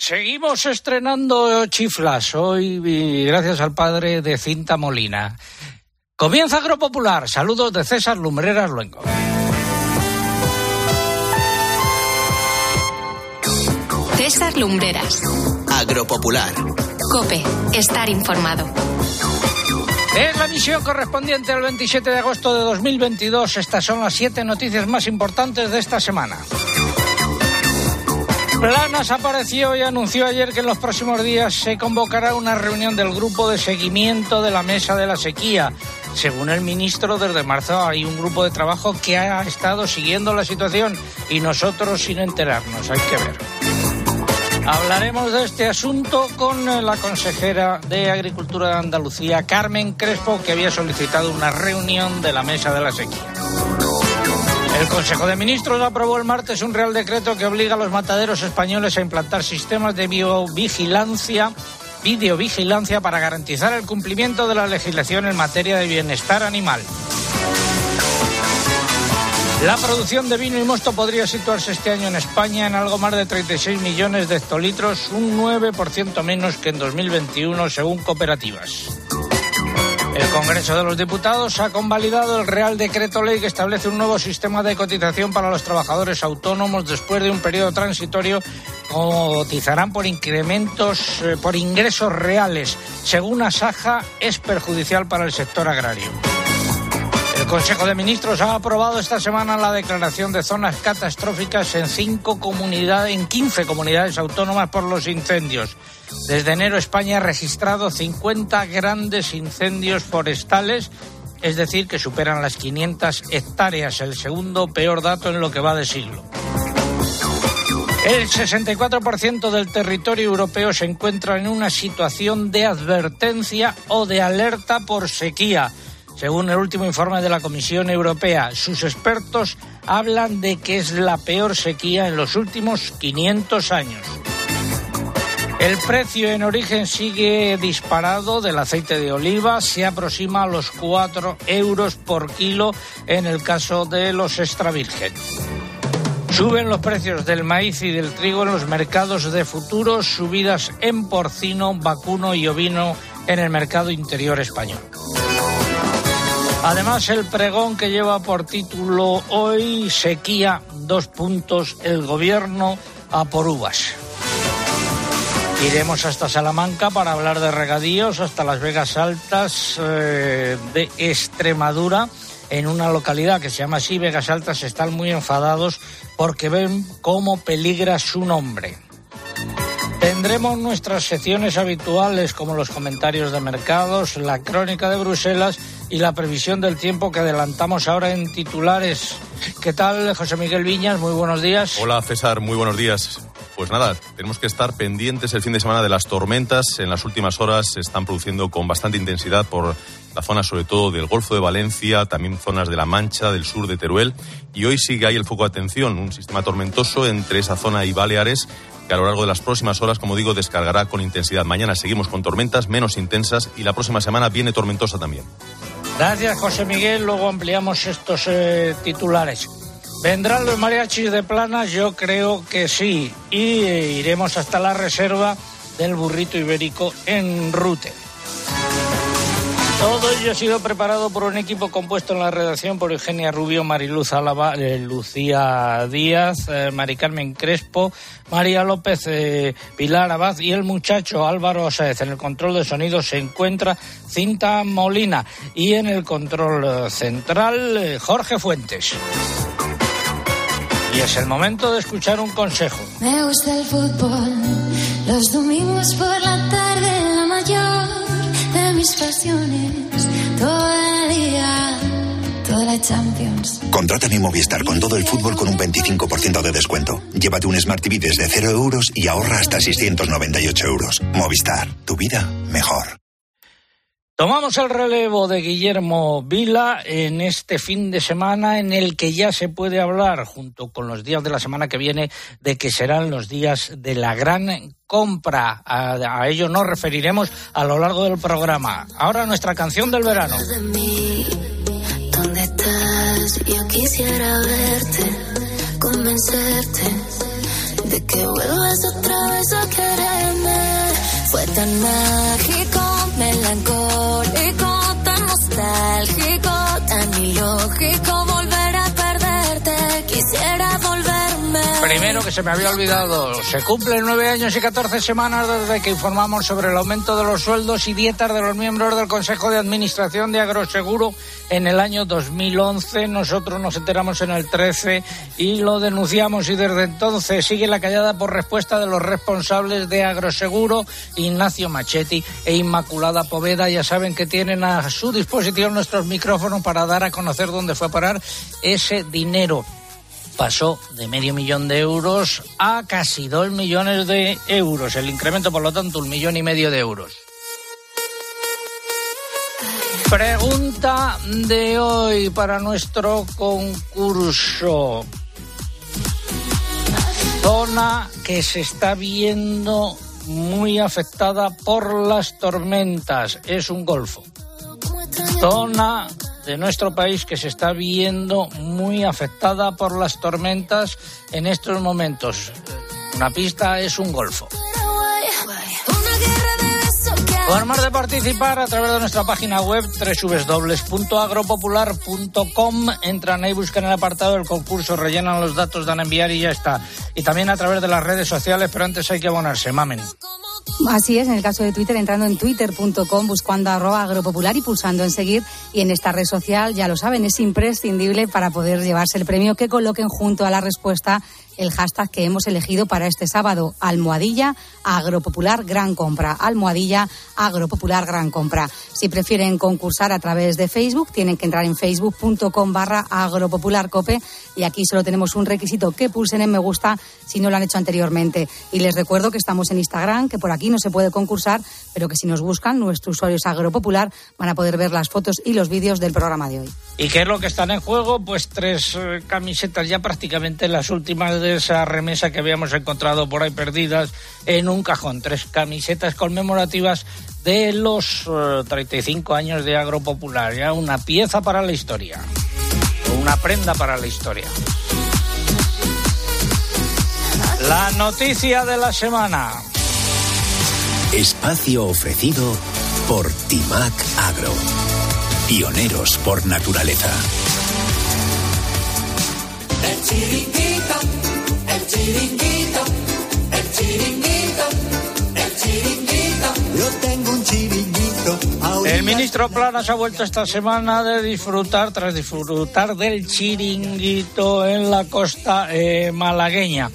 Seguimos estrenando chiflas hoy gracias al padre de Cinta Molina. Comienza Agropopular. Saludos de César Lumbreras Luengo. César Lumbreras. Agropopular. Cope. Estar informado. Es la misión correspondiente al 27 de agosto de 2022. Estas son las siete noticias más importantes de esta semana. Planas apareció y anunció ayer que en los próximos días se convocará una reunión del grupo de seguimiento de la mesa de la sequía. Según el ministro, desde marzo hay un grupo de trabajo que ha estado siguiendo la situación y nosotros sin enterarnos. Hay que ver. Hablaremos de este asunto con la consejera de Agricultura de Andalucía, Carmen Crespo, que había solicitado una reunión de la mesa de la sequía. El Consejo de Ministros aprobó el martes un real decreto que obliga a los mataderos españoles a implantar sistemas de biovigilancia, videovigilancia para garantizar el cumplimiento de la legislación en materia de bienestar animal. La producción de vino y mosto podría situarse este año en España en algo más de 36 millones de hectolitros, un 9% menos que en 2021 según cooperativas. El Congreso de los Diputados ha convalidado el Real Decreto Ley que establece un nuevo sistema de cotización para los trabajadores autónomos después de un periodo transitorio. Cotizarán por incrementos, eh, por ingresos reales. Según Asaja, es perjudicial para el sector agrario. El Consejo de Ministros ha aprobado esta semana la declaración de zonas catastróficas en cinco comunidades, en 15 comunidades autónomas por los incendios. Desde enero España ha registrado 50 grandes incendios forestales, es decir, que superan las 500 hectáreas, el segundo peor dato en lo que va de siglo. El 64% del territorio europeo se encuentra en una situación de advertencia o de alerta por sequía. Según el último informe de la Comisión Europea, sus expertos hablan de que es la peor sequía en los últimos 500 años. El precio en origen sigue disparado del aceite de oliva, se aproxima a los 4 euros por kilo en el caso de los extra virgen. Suben los precios del maíz y del trigo en los mercados de futuros, subidas en porcino, vacuno y ovino en el mercado interior español. Además, el pregón que lleva por título hoy Sequía, dos puntos, el gobierno a por uvas. Iremos hasta Salamanca para hablar de regadíos, hasta las Vegas Altas eh, de Extremadura, en una localidad que se llama así, Vegas Altas, están muy enfadados porque ven cómo peligra su nombre. Tendremos nuestras secciones habituales como los comentarios de mercados, la crónica de Bruselas y la previsión del tiempo que adelantamos ahora en titulares. ¿Qué tal, José Miguel Viñas? Muy buenos días. Hola, César. Muy buenos días. Pues nada, tenemos que estar pendientes el fin de semana de las tormentas. En las últimas horas se están produciendo con bastante intensidad por la zona sobre todo del Golfo de Valencia, también zonas de La Mancha, del sur de Teruel. Y hoy sigue ahí el foco de atención, un sistema tormentoso entre esa zona y Baleares que a lo largo de las próximas horas, como digo, descargará con intensidad. Mañana seguimos con tormentas menos intensas y la próxima semana viene tormentosa también. Gracias, José Miguel. Luego ampliamos estos eh, titulares. ¿Vendrán los mariachis de planas? Yo creo que sí. Y eh, iremos hasta la reserva del burrito ibérico en Rute. Todo ello ha sido preparado por un equipo compuesto en la redacción por Eugenia Rubio, Mariluz Álava, eh, Lucía Díaz, eh, Mari Carmen Crespo, María López, Pilar Abad y el muchacho Álvaro Sáez. En el control de sonido se encuentra Cinta Molina y en el control central Jorge Fuentes. Y es el momento de escuchar un consejo. Me gusta el fútbol, los domingos por la tarde, la mayor mis pasiones, todo el día, toda la Champions. Contrata mi Movistar con todo el fútbol con un 25% de descuento. Llévate un Smart TV desde 0 euros y ahorra hasta 698 euros. Movistar, tu vida mejor. Tomamos el relevo de Guillermo Vila en este fin de semana en el que ya se puede hablar, junto con los días de la semana que viene, de que serán los días de la gran compra. A, ello nos referiremos a lo largo del programa. Ahora nuestra canción del verano. ¿Dónde estás? Yo quisiera verte, convencerte de que vuelvas otra vez a querer tan mágico, melancólico, tan nostálgico, tan ilógico Primero que se me había olvidado, se cumplen nueve años y catorce semanas desde que informamos sobre el aumento de los sueldos y dietas de los miembros del Consejo de Administración de Agroseguro en el año 2011. Nosotros nos enteramos en el 13 y lo denunciamos y desde entonces sigue la callada por respuesta de los responsables de Agroseguro, Ignacio Machetti e Inmaculada Poveda. Ya saben que tienen a su disposición nuestros micrófonos para dar a conocer dónde fue a parar ese dinero pasó de medio millón de euros a casi dos millones de euros. El incremento, por lo tanto, un millón y medio de euros. Pregunta de hoy para nuestro concurso. Zona que se está viendo muy afectada por las tormentas. Es un golfo. Zona de nuestro país que se está viendo muy afectada por las tormentas en estos momentos. Una pista es un golfo. Formas de participar a través de nuestra página web www.agropopular.com. Entran ahí, buscan el apartado del concurso, rellenan los datos, dan a enviar y ya está. Y también a través de las redes sociales, pero antes hay que abonarse, mamen. Así es, en el caso de Twitter, entrando en twitter.com, buscando arroba agropopular y pulsando en seguir. Y en esta red social, ya lo saben, es imprescindible para poder llevarse el premio que coloquen junto a la respuesta el hashtag que hemos elegido para este sábado, almohadilla agropopular gran compra, almohadilla agropopular gran compra. Si prefieren concursar a través de Facebook, tienen que entrar en facebook.com barra agropopularcope y aquí solo tenemos un requisito, que pulsen en me gusta si no lo han hecho anteriormente. Y les recuerdo que estamos en Instagram, que por aquí no se puede concursar, pero que si nos buscan, nuestros usuarios agropopular van a poder ver las fotos y los vídeos del programa de hoy. ¿Y qué es lo que están en juego? Pues tres eh, camisetas, ya prácticamente las últimas de esa remesa que habíamos encontrado por ahí perdidas en un cajón. Tres camisetas conmemorativas de los eh, 35 años de Agropopular. Ya una pieza para la historia. Una prenda para la historia. La noticia de la semana. Espacio ofrecido por Timac Agro. Pioneros por naturaleza. Yo tengo un chiringuito. a El ministro Planas ha vuelto esta semana de disfrutar, tras disfrutar del chiringuito en la costa eh, malagueña.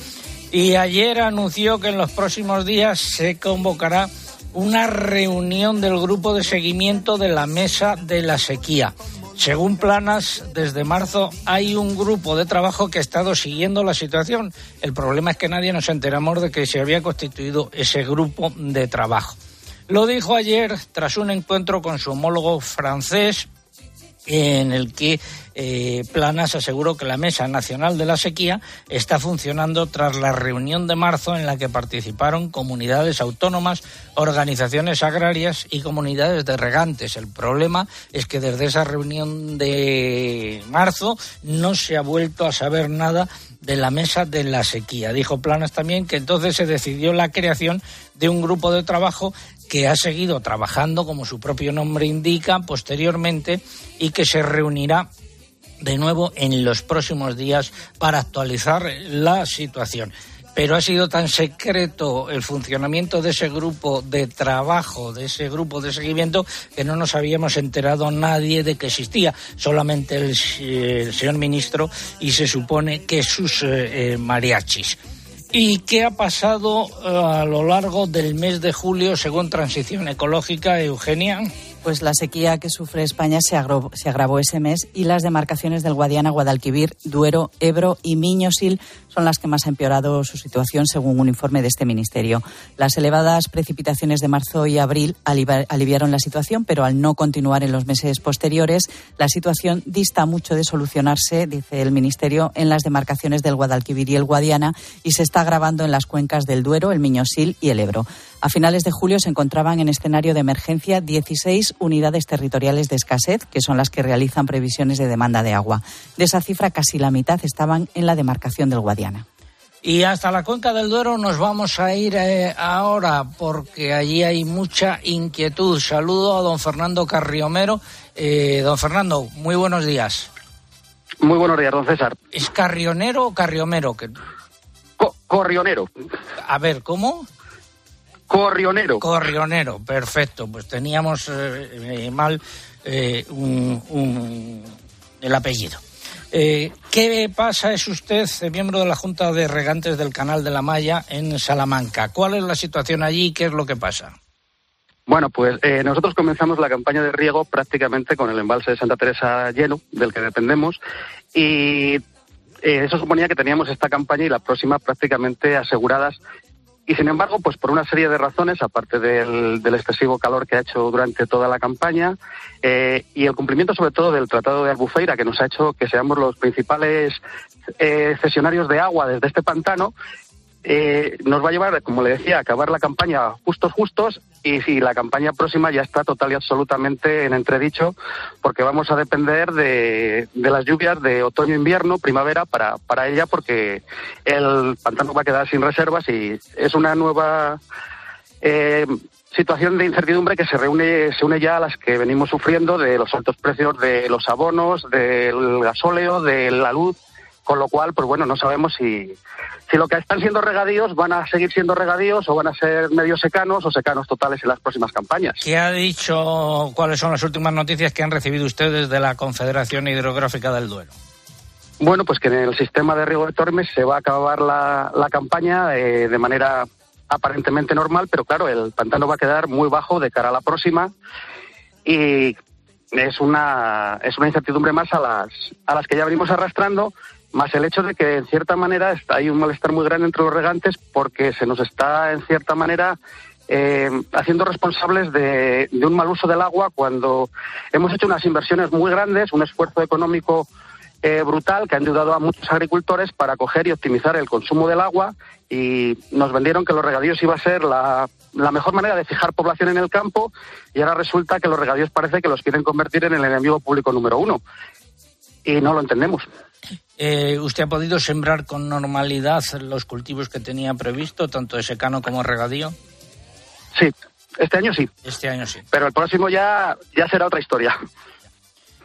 Y ayer anunció que en los próximos días se convocará una reunión del grupo de seguimiento de la mesa de la sequía. Según Planas, desde marzo hay un grupo de trabajo que ha estado siguiendo la situación. El problema es que nadie nos enteramos de que se había constituido ese grupo de trabajo. Lo dijo ayer tras un encuentro con su homólogo francés en el que eh, Planas aseguró que la Mesa Nacional de la Sequía está funcionando tras la reunión de marzo en la que participaron comunidades autónomas, organizaciones agrarias y comunidades de regantes. El problema es que desde esa reunión de marzo no se ha vuelto a saber nada de la mesa de la sequía. Dijo Planas también que entonces se decidió la creación de un grupo de trabajo que ha seguido trabajando, como su propio nombre indica, posteriormente y que se reunirá de nuevo en los próximos días para actualizar la situación. Pero ha sido tan secreto el funcionamiento de ese grupo de trabajo, de ese grupo de seguimiento, que no nos habíamos enterado nadie de que existía, solamente el, señor ministro y se supone que sus eh, eh, mariachis. ¿Y qué ha pasado eh, a lo largo del mes de julio según Transición Ecológica, Eugenia? Pues la sequía que sufre España se, agravó ese mes y las demarcaciones del Guadiana, Guadalquivir, Duero, Ebro y Miñosil son las que más ha empeorado su situación, según un informe de este ministerio. Las elevadas precipitaciones de marzo y abril aliviaron la situación, pero al no continuar en los meses posteriores, la situación dista mucho de solucionarse, dice el ministerio, en las demarcaciones del Guadalquivir y el Guadiana y se está agravando en las cuencas del Duero, el Miñosil y el Ebro. A finales de julio se encontraban en escenario de emergencia 16 unidades territoriales de escasez, que son las que realizan previsiones de demanda de agua. De esa cifra, casi la mitad estaban en la demarcación del Guadiana. Y hasta la cuenca del Duero nos vamos a ir eh, ahora porque allí hay mucha inquietud. Saludo a don Fernando Carriomero. Eh, don Fernando, muy buenos días. Muy buenos días, don César. ¿Es carrionero o carriomero? Que... corrionero. A ver, ¿cómo? Corrionero. Corrionero, perfecto. Pues teníamos eh, mal un, un, el apellido. Eh, ¿Qué pasa? Es usted miembro de la Junta de Regantes del Canal de la Maya en Salamanca. ¿Cuál es la situación allí y qué es lo que pasa? Bueno, pues eh, nosotros comenzamos la campaña de riego prácticamente con el embalse de Santa Teresa lleno, del que dependemos, y eh, eso suponía que teníamos esta campaña y la próxima prácticamente aseguradas y sin embargo, pues por una serie de razones, aparte del, excesivo calor que ha hecho durante toda la campaña eh, y el cumplimiento sobre todo del Tratado de Albufeira, que nos ha hecho que seamos los principales eh, cesionarios de agua desde este pantano, eh, nos va a llevar, como le decía, a acabar la campaña justos, justos, y si la campaña próxima ya está total y absolutamente en entredicho, porque vamos a depender de, las lluvias de otoño-invierno, primavera, para, para ella, porque el pantano va a quedar sin reservas y es una nueva eh, situación de incertidumbre que se reúne, se une ya a las que venimos sufriendo de los altos precios de los abonos, del gasóleo, de la luz, con lo cual, pues bueno, no sabemos si si lo que están siendo regadíos van a seguir siendo regadíos o van a ser medio secanos o secanos totales en las próximas campañas. ¿Qué ha dicho, cuáles son las últimas noticias que han recibido ustedes de la Confederación Hidrográfica del Duero? Bueno, pues que en el sistema de riego de Tormes se va a acabar la, campaña eh, de manera aparentemente normal, pero claro, el pantano va a quedar muy bajo de cara a la próxima y es una, es una incertidumbre más a las, a las que ya venimos arrastrando más el hecho de que en cierta manera hay un malestar muy grande entre los regantes porque se nos está en cierta manera eh, haciendo responsables de, un mal uso del agua cuando hemos hecho unas inversiones muy grandes, un esfuerzo económico eh, brutal que ha ayudado a muchos agricultores para coger y optimizar el consumo del agua y nos vendieron que los regadíos iba a ser la, la mejor manera de fijar población en el campo y ahora resulta que los regadíos parece que los quieren convertir en el enemigo público número uno y no lo entendemos. Eh, ¿Usted ha podido sembrar con normalidad los cultivos que tenía previsto, tanto de secano como regadío? Sí, este año sí. Este año sí. Pero el próximo ya, ya será otra historia.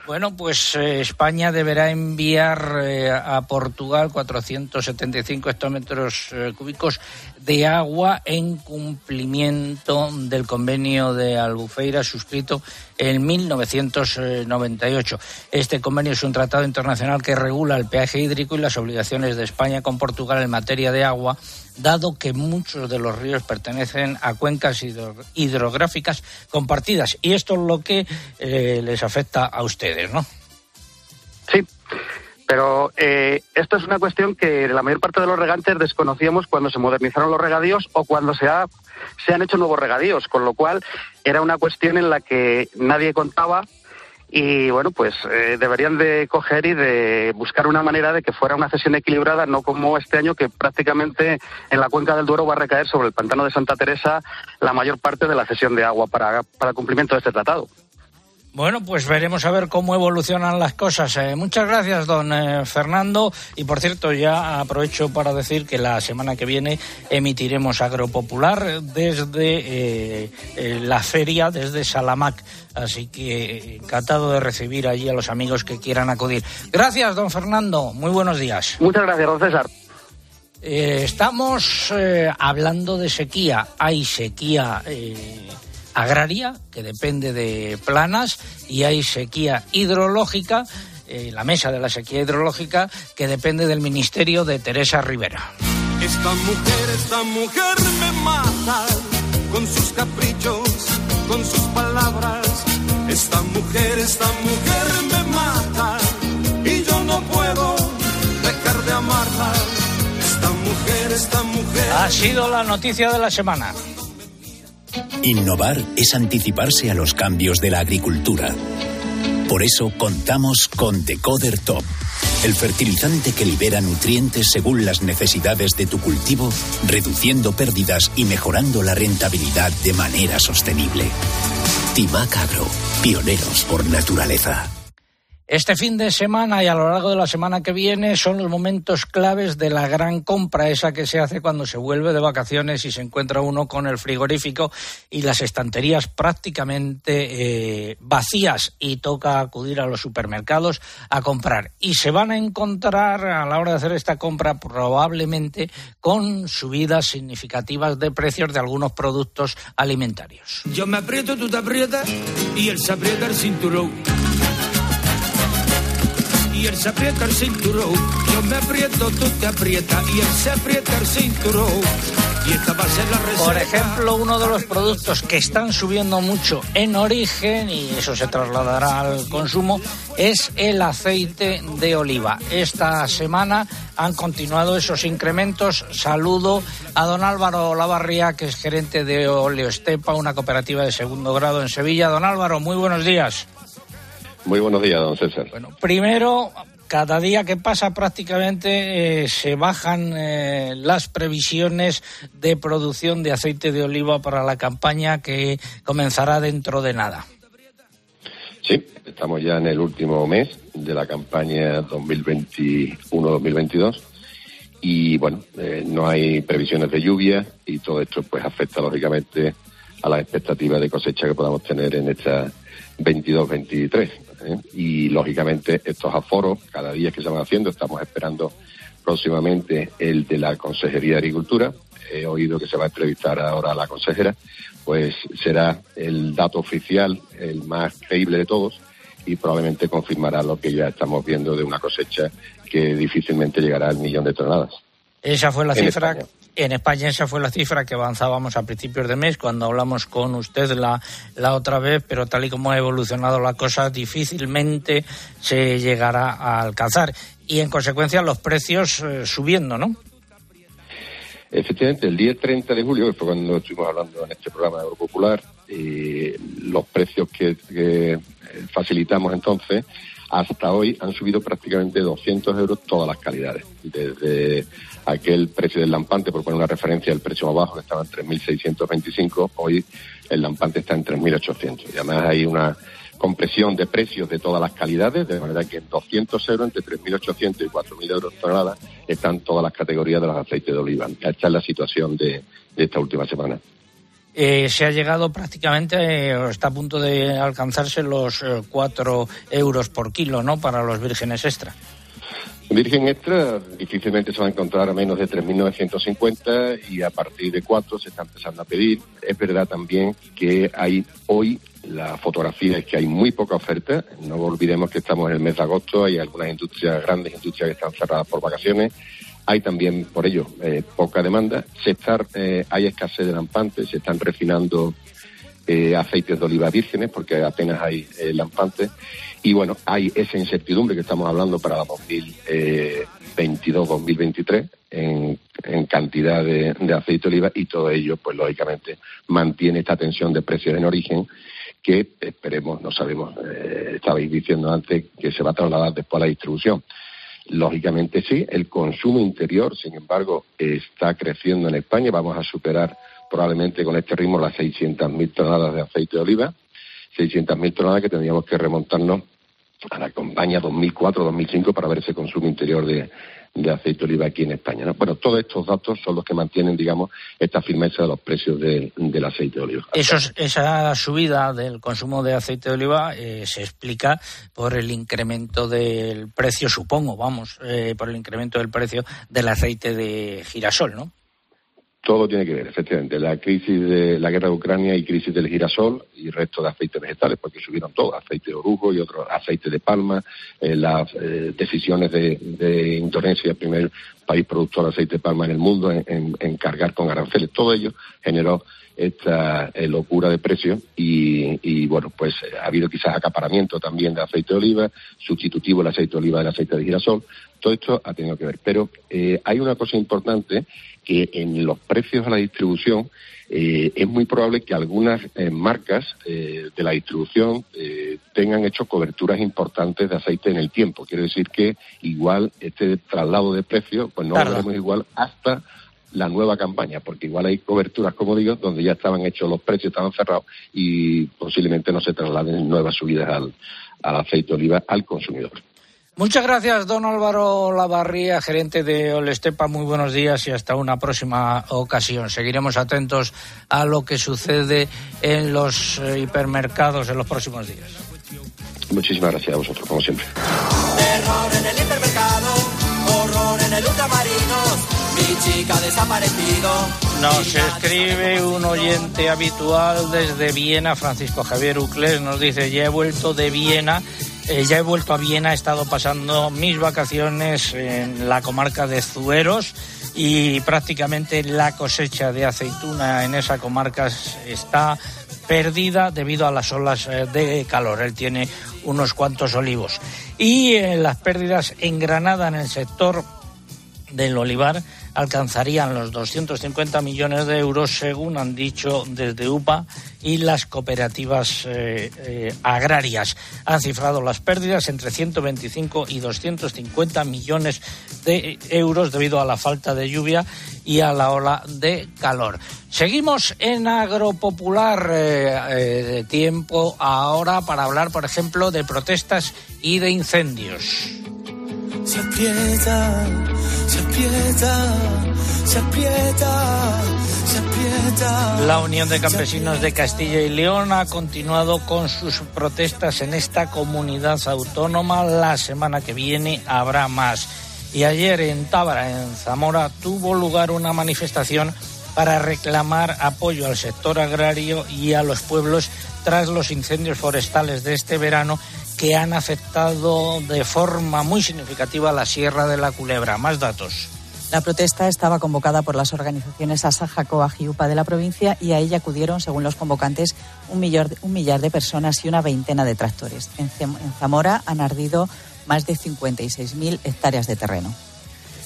Bueno, pues eh, España deberá enviar eh, a Portugal 475 hectómetros cúbicos de agua en cumplimiento del convenio de Albufeira suscrito en 1998. Este convenio es un tratado internacional que regula el peaje hídrico y las obligaciones de España con Portugal en materia de agua, dado que muchos de los ríos pertenecen a cuencas hidrográficas compartidas. Y esto es lo que eh, les afecta a ustedes, ¿no? Sí. Pero eh, esto es una cuestión que la mayor parte de los regantes desconocíamos cuando se modernizaron los regadíos o cuando se, ha, han hecho nuevos regadíos, con lo cual era una cuestión en la que nadie contaba y bueno, pues eh, deberían de coger y de buscar una manera de que fuera una cesión equilibrada, no como este año que prácticamente en la cuenca del Duero va a recaer sobre el pantano de Santa Teresa la mayor parte de la cesión de agua para, para cumplimiento de este tratado. Bueno, pues veremos a ver cómo evolucionan las cosas. Eh, muchas gracias, don eh, Fernando. Y por cierto, ya aprovecho para decir que la semana que viene emitiremos Agropopular desde eh, la feria, desde Salamac. Así que encantado de recibir allí a los amigos que quieran acudir. Gracias, don Fernando. Muy buenos días. Muchas gracias, don César. estamos hablando de sequía. Hay sequía agraria, que depende de planas, y hay sequía hidrológica, eh, la mesa de la sequía hidrológica, que depende del ministerio de Teresa Rivera. Esta mujer, esta mujer me mata con sus caprichos, con sus palabras. Esta mujer, esta mujer me mata y yo no puedo dejar de amarla. Esta mujer, esta mujer. Ha sido la noticia de la semana. Innovar es anticiparse a los cambios de la agricultura. Por eso contamos con Decoder Top, el fertilizante que libera nutrientes según las necesidades de tu cultivo, reduciendo pérdidas y mejorando la rentabilidad de manera sostenible. Timac Agro, pioneros por naturaleza. Este fin de semana y a lo largo de la semana que viene son los momentos claves de la gran compra, esa que se hace cuando se vuelve de vacaciones y se encuentra uno con el frigorífico y las estanterías prácticamente eh, vacías y toca acudir a los supermercados a comprar. Y se van a encontrar a la hora de hacer esta compra probablemente con subidas significativas de precios de algunos productos alimentarios. Yo me aprieto, tú te aprietas y él se aprieta el cinturón Por ejemplo, uno de los productos que están subiendo mucho en origen, y eso se trasladará al consumo, es el aceite de oliva. Esta semana han continuado esos incrementos. Saludo a don Álvaro Lavarría, que es gerente de Oleo Estepa, una cooperativa de segundo grado en Sevilla. Don Álvaro, muy buenos días. Muy buenos días, don César. Bueno, primero, cada día que pasa prácticamente eh, se bajan eh, las previsiones de producción de aceite de oliva para la campaña que comenzará dentro de nada. Sí, estamos ya en el último mes de la campaña 2021-2022 y bueno, eh, no hay previsiones de lluvia y todo esto pues afecta lógicamente a las expectativas de cosecha que podamos tener en esta 22-23. ¿Eh? Y lógicamente estos aforos, cada día que se van haciendo, estamos esperando próximamente el de la Consejería de Agricultura. He oído que se va a entrevistar ahora a la consejera, pues será el dato oficial, el más creíble de todos, y probablemente confirmará lo que ya estamos viendo de una cosecha que difícilmente llegará al millón de toneladas. Esa fue la cifra en España esa fue la cifra que avanzábamos a principios de mes cuando hablamos con usted la, la otra vez, pero tal y como ha evolucionado la cosa, difícilmente se llegará a alcanzar. Y en consecuencia los precios eh, subiendo, ¿no? Efectivamente, el día 30 de julio, que fue cuando estuvimos hablando en este programa de Euro Popular, eh, los precios que facilitamos entonces hasta hoy han subido prácticamente 200 euros todas las calidades, desde aquel precio del lampante, por poner una referencia, el precio más bajo que estaba en 3.625, hoy el lampante está en 3.800. Y además hay una compresión de precios de todas las calidades, de manera que en 200 euros, entre 3.800 y 4.000 euros tonelada, están todas las categorías de los aceites de oliva. Esta es la situación de, esta última semana. Eh, se ha llegado prácticamente, eh, está a punto de alcanzarse los 4 eh, euros por kilo, ¿no?, para los vírgenes extra. Virgen Extra difícilmente se va a encontrar a menos de 3.950 y a partir de 4 se está empezando a pedir. Es verdad también que hay hoy, la fotografía es que hay muy poca oferta. No olvidemos que estamos en el mes de agosto, hay algunas industrias, grandes industrias que están cerradas por vacaciones. Hay también, por ello, eh, poca demanda. Se está, eh, hay escasez de lampantes, se están refinando eh, aceites de oliva vírgenes porque apenas hay lampantes. Y bueno, hay esa incertidumbre que estamos hablando para la 2022-2023 en, en, cantidad de, aceite de oliva y todo ello, pues lógicamente, mantiene esta tensión de precios en origen que esperemos, no sabemos, estabais diciendo antes que se va a trasladar después a la distribución. Lógicamente sí, el consumo interior, sin embargo, está creciendo en España, vamos a superar probablemente con este ritmo las 600.000 toneladas de aceite de oliva, 600.000 toneladas que tendríamos que remontarnos a la campaña 2004-2005 para ver ese consumo interior de, aceite de oliva aquí en España. ¿no? Bueno, todos estos datos son los que mantienen, digamos, esta firmeza de los precios del aceite de oliva. esa subida del consumo de aceite de oliva eh, se explica por el incremento del precio, supongo, vamos, eh, por el incremento del precio del aceite de girasol, ¿no? Todo tiene que ver, efectivamente. La crisis de la guerra de Ucrania y crisis del girasol y resto de aceites vegetales, porque subieron todo, aceite de orujo y otros aceites de palma, eh, las eh, decisiones de, de, Indonesia, primer país productor de aceite de palma en el mundo, en, cargar con aranceles. Todo ello generó esta eh, locura de precios y, y, bueno, pues ha habido quizás acaparamiento también de aceite de oliva, sustitutivo el aceite de oliva del aceite de girasol. Todo esto ha tenido que ver. Pero hay una cosa importante que en los precios a la distribución eh, es muy probable que algunas eh, marcas eh, de la distribución tengan hecho coberturas importantes de aceite en el tiempo. Quiere decir que igual este traslado de precios, pues no lo veremos igual hasta la nueva campaña, porque igual hay coberturas, como digo, donde ya estaban hechos los precios, estaban cerrados y posiblemente no se trasladen nuevas subidas al, al aceite de oliva al consumidor. Muchas gracias, don Álvaro Lavarría, gerente de Olestepa. Muy buenos días y hasta una próxima ocasión. Seguiremos atentos a lo que sucede en los eh, hipermercados en los próximos días. Muchísimas gracias a vosotros, como siempre. Terror en el hipermercado, horror en el ultramarinos, mi chica desaparecido. Nos escribe un oyente habitual desde Viena, Francisco Javier Ucles, nos dice, ya he vuelto de Viena, eh, ya he vuelto a Viena, he estado pasando mis vacaciones en la comarca de Zueros y prácticamente la cosecha de aceituna en esa comarca está perdida debido a las olas eh, de calor. Él tiene unos cuantos olivos. Y eh, las pérdidas en Granada en el sector del olivar alcanzarían los 250 millones de euros, según han dicho desde UPA y las cooperativas eh, eh, agrarias. Han cifrado las pérdidas entre 125 y 250 millones de euros debido a la falta de lluvia y a la ola de calor. Seguimos en Agropopular eh, de tiempo ahora para hablar, por ejemplo, de protestas y de incendios. Se aprieta, se aprieta, se aprieta, se aprieta. La Unión de Campesinos de Castilla y León ha continuado con sus protestas en esta comunidad autónoma. La semana que viene habrá más. Y ayer en Tábara, en Zamora, tuvo lugar una manifestación para reclamar apoyo al sector agrario y a los pueblos tras los incendios forestales de este verano que han afectado de forma muy significativa la Sierra de la Culebra. Más datos. La protesta estaba convocada por las organizaciones Asaja, Coag y UPA de la provincia y a ella acudieron, según los convocantes, un millar, un millar de personas y una veintena de tractores. En, en Zamora han ardido más de 56.000 hectáreas de terreno.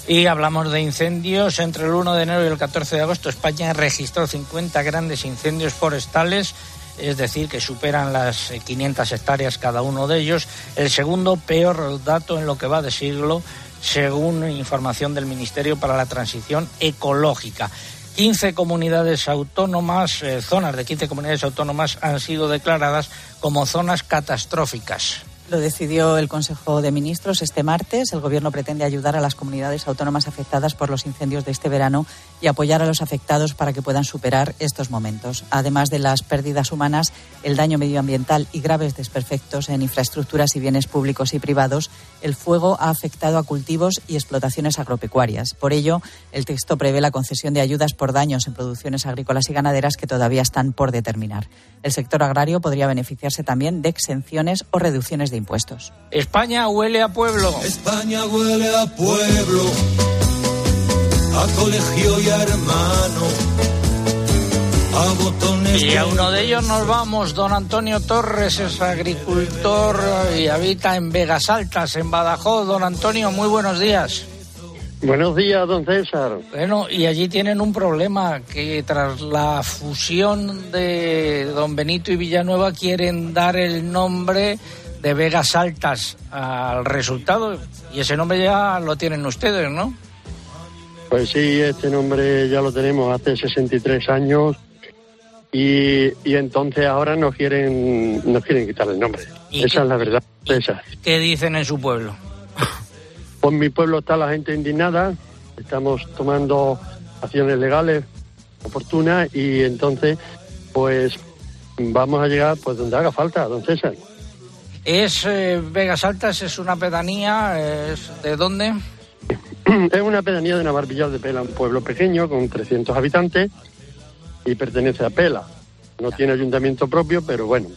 Y hablamos de incendios. Entre el 1 de enero y el 14 de agosto, España registró 50 grandes incendios forestales, es decir, que superan las eh, 500 hectáreas cada uno de ellos. El segundo peor dato en lo que va de siglo, según información del Ministerio para la Transición Ecológica. 15 comunidades autónomas, eh, zonas de 15 comunidades autónomas han sido declaradas como zonas catastróficas. Lo decidió el Consejo de Ministros este martes. El Gobierno pretende ayudar a las comunidades autónomas afectadas por los incendios de este verano y apoyar a los afectados para que puedan superar estos momentos. Además de las pérdidas humanas, el daño medioambiental y graves desperfectos en infraestructuras y bienes públicos y privados, el fuego ha afectado a cultivos y explotaciones agropecuarias. Por ello, el texto prevé la concesión de ayudas por daños en producciones agrícolas y ganaderas que todavía están por determinar. El sector agrario podría beneficiarse también de exenciones o reducciones de impuestos. España huele a pueblo. España huele a pueblo, a colegio y a hermano, a botones. Y a uno de ellos nos vamos. Don Antonio Torres es agricultor y habita en Vegas Altas, en Badajoz. Don Antonio, muy buenos días. Buenos días, don César. Bueno, y allí tienen un problema que tras la fusión de Don Benito y Villanueva quieren dar el nombre de Vegas Altas al resultado y ese nombre ya lo tienen ustedes, ¿no? Pues sí, este nombre ya lo tenemos hace 63 años y, y entonces ahora nos quieren, nos quieren quitar el nombre. ¿Y Esa qué- es la verdad, César. ¿Qué dicen en su pueblo? Pues en mi pueblo está la gente indignada, estamos tomando acciones legales oportunas y entonces pues vamos a llegar pues donde haga falta, don César. ¿Es eh, Vegas Altas? ¿Es una pedanía? ¿Es de dónde? Es una pedanía de Navarvillar de Pela, un pueblo pequeño con 300 habitantes y pertenece a Pela. No tiene ayuntamiento propio, pero bueno,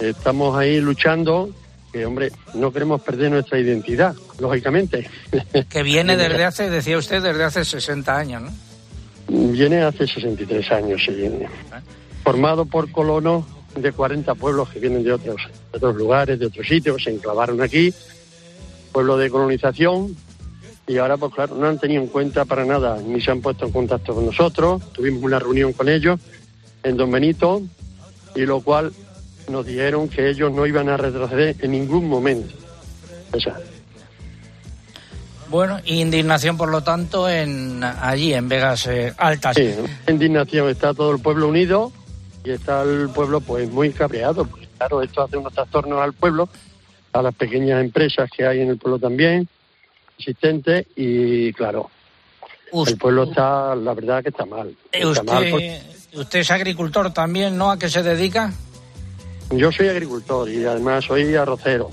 estamos ahí luchando, que hombre, no queremos perder nuestra identidad, lógicamente. Que viene desde hace, decía usted, desde hace 60 años, ¿no? Viene hace 63 años, sí. formado por colonos de 40 pueblos que vienen de otros, de otros lugares, de otros sitios, se enclavaron aquí, pueblo de colonización, y ahora, pues claro, no han tenido en cuenta para nada, ni se han puesto en contacto con nosotros, tuvimos una reunión con ellos en Don Benito, y lo cual nos dijeron que ellos no iban a retroceder en ningún momento. O sea, Bueno, indignación, por lo tanto, en allí, en Vegas eh, Altas. Sí, indignación. Está todo el pueblo unido y está el pueblo pues muy cabreado. Porque, claro, esto hace unos trastornos al pueblo, a las pequeñas empresas que hay en el pueblo también, existentes, y claro, el pueblo está, la verdad que está mal. Eh, mal usted, porque- usted es agricultor también, ¿no? ¿A qué se dedica? yo soy agricultor y además soy arrocero.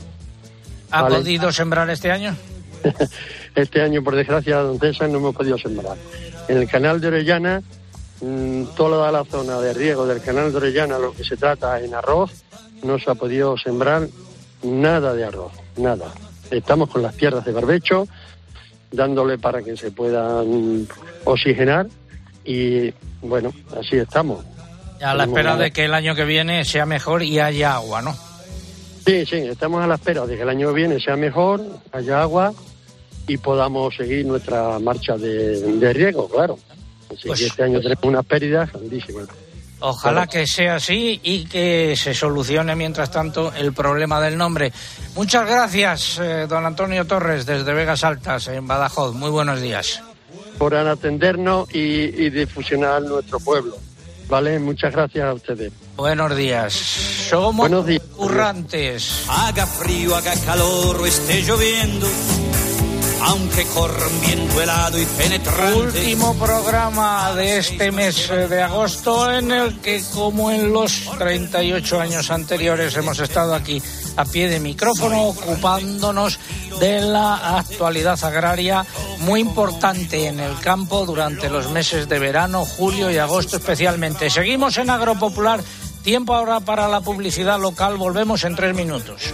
¿Ha Vale. podido sembrar este año? Este año, por desgracia, don César, no hemos podido sembrar. En el canal de Orellana, mm, toda la zona de riego del canal de Orellana, lo que se trata en arroz, no se ha podido sembrar nada de arroz, nada. Estamos con las tierras de barbecho, dándole para que se puedan oxigenar y, bueno, así estamos. A la espera de que el año que viene sea mejor y haya agua, ¿no? Sí, sí, estamos a la espera de que el año que viene sea mejor, haya agua y podamos seguir nuestra marcha de, de riego, claro. Así Pues- que este año tenemos unas pérdidas grandísimas. Ojalá que sea así y que se solucione mientras tanto el problema del nombre. Muchas gracias, eh, don Antonio Torres, desde Vegas Altas, en Badajoz. Muy buenos días. Por atendernos y, y difusionar nuestro pueblo. ¿Vale? Muchas gracias a ustedes. Buenos días. Somos Buenos días. currantes. Haga frío, haga calor o esté lloviendo, aunque corra un viento helado y penetrante. Último programa de este mes de agosto en el que, como en los 38 años anteriores, hemos estado aquí a pie de micrófono ocupándonos de la actualidad agraria muy importante en el campo durante los meses de verano, julio y agosto especialmente. Seguimos en Agropopular. Tiempo ahora para la publicidad local. Volvemos en tres minutos.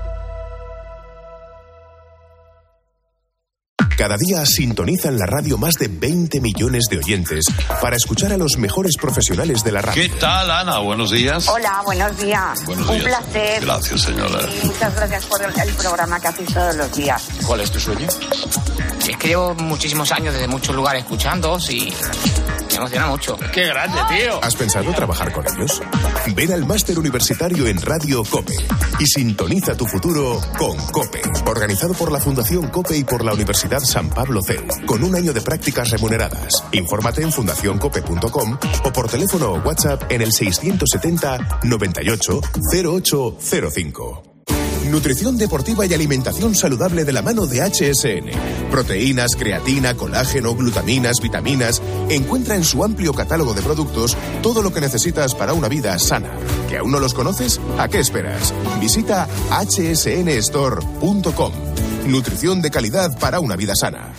Cada día sintonizan la radio más de 20 millones de oyentes para escuchar a los mejores profesionales de la radio. ¿Qué tal, Ana? Buenos días. Hola, buenos días. Buenos Un días. placer. Gracias, señora. Y muchas gracias por el, el programa que hacéis todos los días. ¿Cuál es tu sueño? Es que llevo muchísimos años desde muchos lugares escuchándoos y emociona mucho. ¡Qué grande, tío! ¿Has pensado trabajar con ellos? Ven al máster universitario en Radio Cope y sintoniza tu futuro con Cope, organizado por la Fundación Cope y por la Universidad San Pablo CEU, con un año de prácticas remuneradas. Infórmate en fundacioncope.com o por teléfono o WhatsApp en el 670 98 0805. Nutrición deportiva y alimentación saludable de la mano de HSN. Proteínas, creatina, colágeno, glutaminas, vitaminas. Encuentra en su amplio catálogo de productos todo lo que necesitas para una vida sana. ¿Que aún no los conoces? ¿A qué esperas? Visita hsnstore.com. Nutrición de calidad para una vida sana.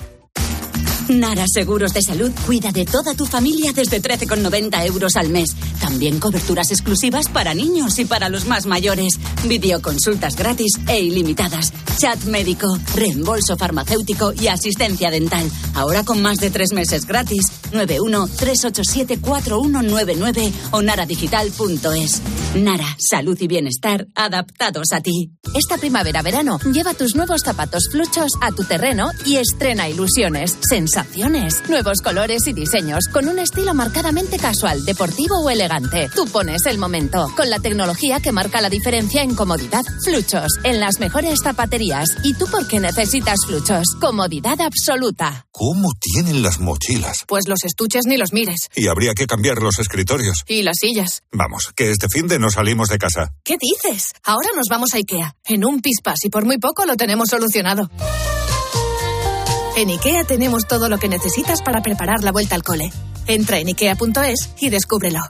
Nara Seguros de Salud cuida de toda tu familia desde 13,90 euros al mes. También coberturas exclusivas para niños y para los más mayores. Videoconsultas gratis e ilimitadas. Chat médico, reembolso farmacéutico y asistencia dental. Ahora con más de tres meses gratis. 91-387-4199 o naradigital.es. Nara, salud y bienestar adaptados a ti. Esta primavera-verano, lleva tus nuevos zapatos fluchos a tu terreno y estrena ilusiones, sensaciones, nuevos colores y diseños con un estilo marcadamente casual, deportivo o elegante. Tú pones el momento con la tecnología que marca la diferencia en comodidad. Fluchos, en las mejores zapaterías. ¿Y tú por qué necesitas fluchos? Comodidad absoluta. ¿Cómo tienen las mochilas? Pues los estuches ni los mires. Y habría que cambiar los escritorios. Y las sillas. Vamos, que este fin de no salimos de casa. ¿Qué dices? Ahora nos vamos a IKEA. En un pispas y por muy poco lo tenemos solucionado. En IKEA tenemos todo lo que necesitas para preparar la vuelta al cole. Entra en IKEA.es y descúbrelo.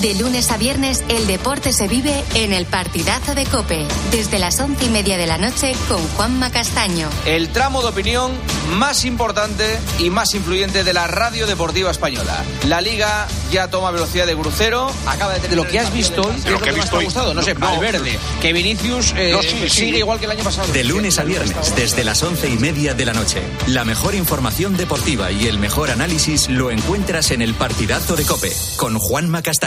De lunes a viernes, el deporte se vive en el partidazo de Cope, desde las once y media de la noche con Juanma Castaño. El tramo de opinión más importante y más influyente de la radio deportiva española. La liga ya toma velocidad de crucero. Acaba de tener lo que has visto hoy. ¿qué es lo que he más visto te ha hoy. gustado? No sé, No. Valverde. Que Vinicius eh, No, sí, sí. sigue igual que el año pasado. De lunes a viernes, desde las once y media de la noche. La mejor información deportiva y el mejor análisis lo encuentras en el partidazo de Cope, con Juanma